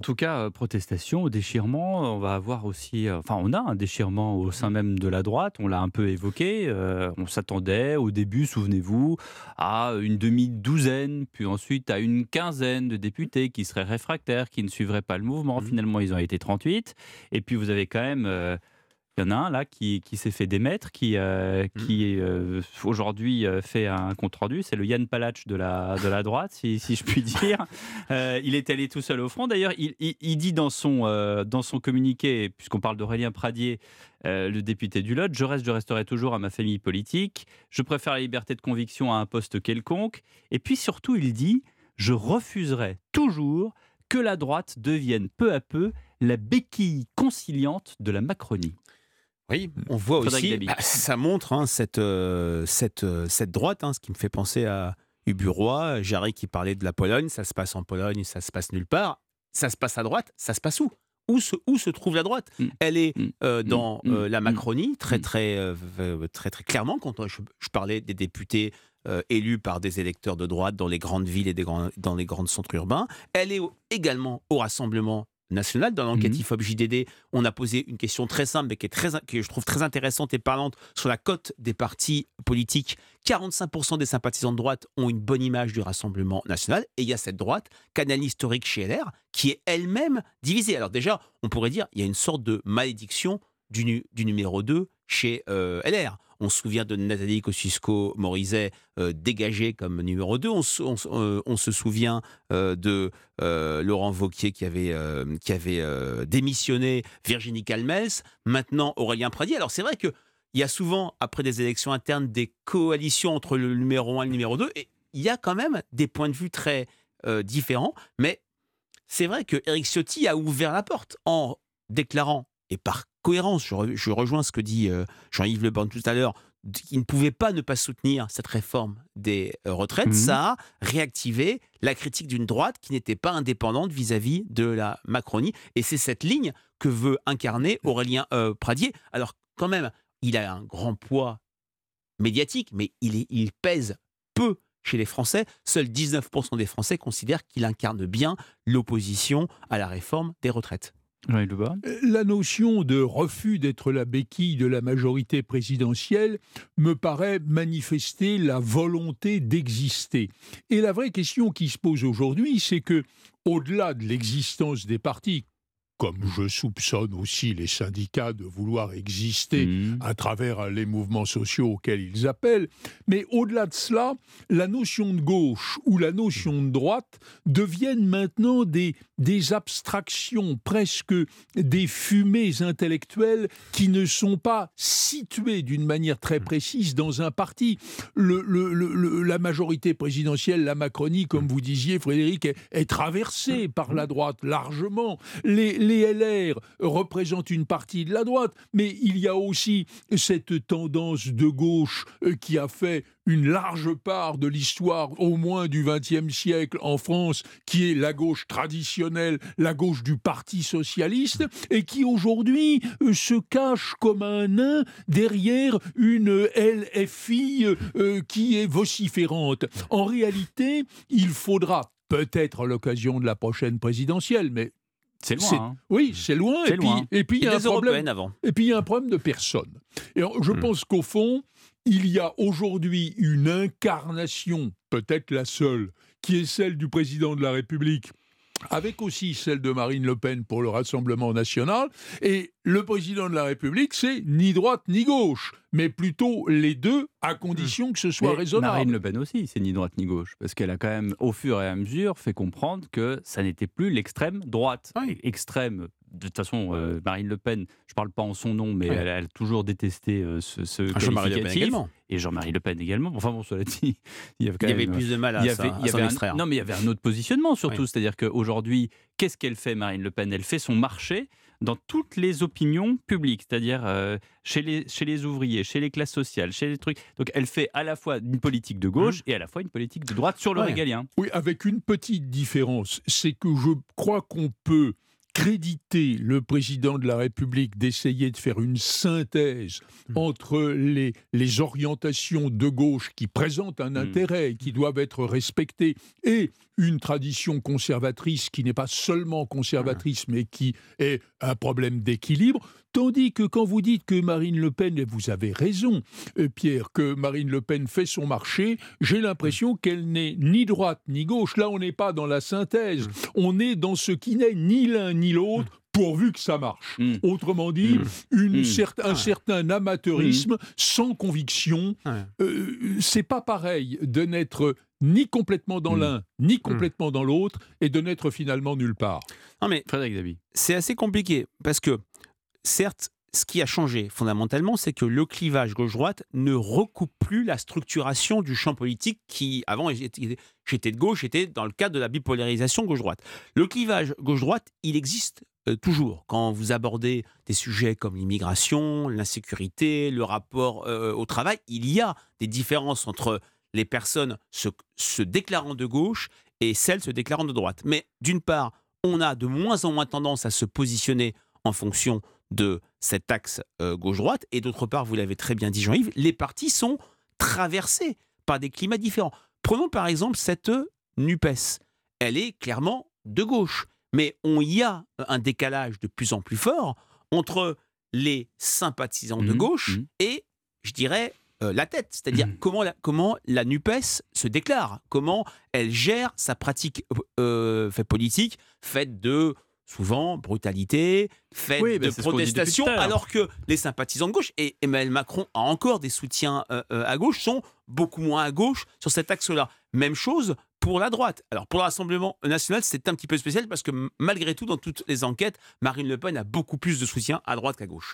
en tout cas, euh, protestation, déchirement, on va avoir aussi, euh, enfin on a un déchirement au sein même de la droite, on l'a un peu évoqué, euh, on s'attendait au début, souvenez-vous, à une demi-douzaine, puis ensuite à une quinzaine de députés qui seraient réfractaires, qui ne suivraient pas le mouvement, Mmh. finalement ils ont été 38, et puis vous avez quand même... euh, il y en a un là qui, qui s'est fait démettre, qui, euh, qui euh, aujourd'hui euh, fait un compte rendu. C'est le Yann Palach de la, de la droite, si, si je puis dire. Euh, il est allé tout seul au front. D'ailleurs, il, il- il dit dans son, dans son communiqué, puisqu'on parle d'Aurélien Pradier, le député du Lot, je reste, je resterai toujours à ma famille politique. Je préfère la liberté de conviction à un poste quelconque. Et puis surtout, il dit, je refuserai toujours que la droite devienne peu à peu la béquille conciliante de la Macronie. Oui, on voit aussi, bah, ça montre hein, cette, euh, cette, euh, cette droite, hein, ce qui me fait penser à Uburoy, Jarry qui parlait de la Pologne, ça se passe en Pologne, ça se passe nulle part. Ça se passe à droite, ça se passe où? Où se, où se trouve la droite? Mm. Elle est euh, dans la. Macronie, très très, v- très très clairement, quand je, je parlais des députés euh, élus par des électeurs de droite dans les grandes villes et des grands- dans les grands centres urbains. Elle est au- également au Rassemblement national. Dans l'enquête Mhm. IFOP JDD, on a posé une question très simple, mais qui est très, que je trouve très intéressante et parlante sur la cote des partis politiques. 45% des sympathisants de droite ont une bonne image du Rassemblement national. Et il y a cette droite, canal historique chez LR, qui est elle-même divisée. Alors déjà, on pourrait dire il y a une sorte de malédiction du numéro 2 chez euh, LR. On se souvient de Nathalie Kosciusko-Morizet euh, dégagée comme numéro 2. On, se- on se- euh, on se souvient euh, de Laurent Vauquier qui avait, qui avait démissionné, Virginie Calmels, maintenant Aurélien Pradier. Alors c'est vrai que il y a souvent, après des élections internes, des coalitions entre le numéro 1 et le numéro 2, et il y a quand même des points de vue très différents, mais c'est vrai que Éric Ciotti a ouvert la porte en déclarant, et par cohérence, je, re- je rejoins ce que dit euh, Jean-Yves Le tout à l'heure, qu'il ne pouvait pas ne pas soutenir cette réforme des euh, retraites, Mhm. ça a réactivé la critique d'une droite qui n'était pas indépendante vis-à-vis de la Macronie. Et c'est cette ligne que veut incarner Aurélien euh, Pradier. Alors quand même, il a un grand poids médiatique, mais il, est, il pèse peu chez les Français. Seuls 19% des Français considèrent qu'il incarne bien l'opposition à la réforme des retraites. Born La notion de refus d'être la béquille de la majorité présidentielle me paraît manifester la volonté d'exister. Et la vraie question qui se pose aujourd'hui, c'est que, au-delà de l'existence des partis, comme je soupçonne aussi les syndicats de vouloir exister Mhm. à travers les mouvements sociaux auxquels ils appellent. Mais au-delà de cela, la notion de gauche ou la notion de droite deviennent maintenant des, des abstractions, presque des fumées intellectuelles qui ne sont pas situées d'une manière très précise dans un parti. Le- le- le- le- la majorité présidentielle, la Macronie, comme vous disiez, Frédéric, est, est traversée par la droite largement. Les, les LR représentent une partie de la droite, mais il y a aussi cette tendance de gauche euh, qui a fait une large part de l'histoire, au moins du XXe siècle en France, qui est la gauche traditionnelle, la gauche du Parti socialiste, et qui aujourd'hui euh, se cache comme un nain derrière une LFI euh, qui est vociférante. En réalité, il faudra peut-être à l'occasion de la prochaine présidentielle, mais C'est loin. hein. oui, c'est loin. Et puis, et puis il y a un problème. avant. Et puis il y a un problème de personne. Et je Hmm. pense qu'au fond, il y a aujourd'hui une incarnation, peut-être la seule, qui est celle du président de la République, avec aussi celle de Marine Le Pen pour le Rassemblement national. Et le président de la République, c'est ni droite ni gauche, mais plutôt les deux, à condition que ce soit Mais raisonnable. Marine Le Pen aussi, c'est ni droite ni gauche, parce qu'elle a quand même, au fur et à mesure, fait comprendre que ça n'était plus l'extrême droite. Oui. Extrême, de toute façon, euh, Marine Le Pen, je ne parle pas en son nom, mais elle, elle a toujours détesté euh, ce, ce Ah, Jean-Marie Le Pen également. Et Jean-Marie Le Pen également. Enfin bon, cela dit, il y avait quand Il y avait plus de mal il à, avait, ça- il y à s'en avait un- non, mais il y avait un autre positionnement surtout. Oui. C'est-à-dire qu'aujourd'hui, qu'est-ce qu'elle fait, Marine Le Pen? Elle fait son marché dans toutes les opinions publiques, c'est-à-dire euh, chez, les, chez les ouvriers, chez les classes sociales, chez les trucs. Donc elle fait à la fois une politique de gauche et à la fois une politique de droite sur le Ouais. régalien. Oui, avec une petite différence, c'est que je crois qu'on peut créditer le président de la République d'essayer de faire une synthèse Hmm. entre les, les orientations de gauche qui présentent un Hmm. intérêt et qui doivent être respectées et une tradition conservatrice qui n'est pas seulement conservatrice, mais qui est un problème d'équilibre. Tandis que quand vous dites que Marine Le Pen, et vous avez raison, euh, Pierre, que Marine Le Pen fait son marché, j'ai l'impression qu'elle n'est ni droite ni gauche. Là, on n'est pas dans la synthèse. On est dans ce qui n'est ni l'un ni l'autre pourvu que ça marche. Mm. Autrement dit, une Mm. cer- un Ouais. certain amateurisme sans conviction. Ouais. Euh, c'est pas pareil de n'être ni complètement dans Mm. l'un, ni complètement dans l'autre, et de n'être finalement nulle part. Non, mais Frédéric Dabi. c'est assez compliqué parce que, certes, ce qui a changé fondamentalement, c'est que le clivage gauche-droite ne recoupe plus la structuration du champ politique qui, avant, j'étais j'étais de gauche, était dans le cadre de la bipolarisation gauche-droite. Le clivage gauche-droite, il existe euh, toujours. Quand vous abordez des sujets comme l'immigration, l'insécurité, le rapport euh, au travail, il y a des différences entre les personnes se, se déclarant de gauche et celles se déclarant de droite. Mais d'une part, on a de moins en moins tendance à se positionner en fonction de cet axe euh, gauche-droite. Et d'autre part, vous l'avez très bien dit Jean-Yves, les partis sont traversés par des climats différents. Prenons par exemple cette NUPES. Elle est clairement de gauche. Mais on y a un décalage de plus en plus fort entre les sympathisants de Mhm, gauche mhm. et, je dirais, euh, la tête. C'est-à-dire Mhm. comment, la, comment la NUPES se déclare, comment elle gère sa pratique euh, fait politique, faite de souvent brutalité, faite Oui, de protestation, alors que les sympathisants de gauche, et Emmanuel Macron a encore des soutiens euh, à gauche, sont beaucoup moins à gauche sur cet axe-là. Même chose pour la droite. Alors pour le Rassemblement national, c'est un petit peu spécial parce que malgré tout, dans toutes les enquêtes, Marine Le Pen a beaucoup plus de soutien à droite qu'à gauche.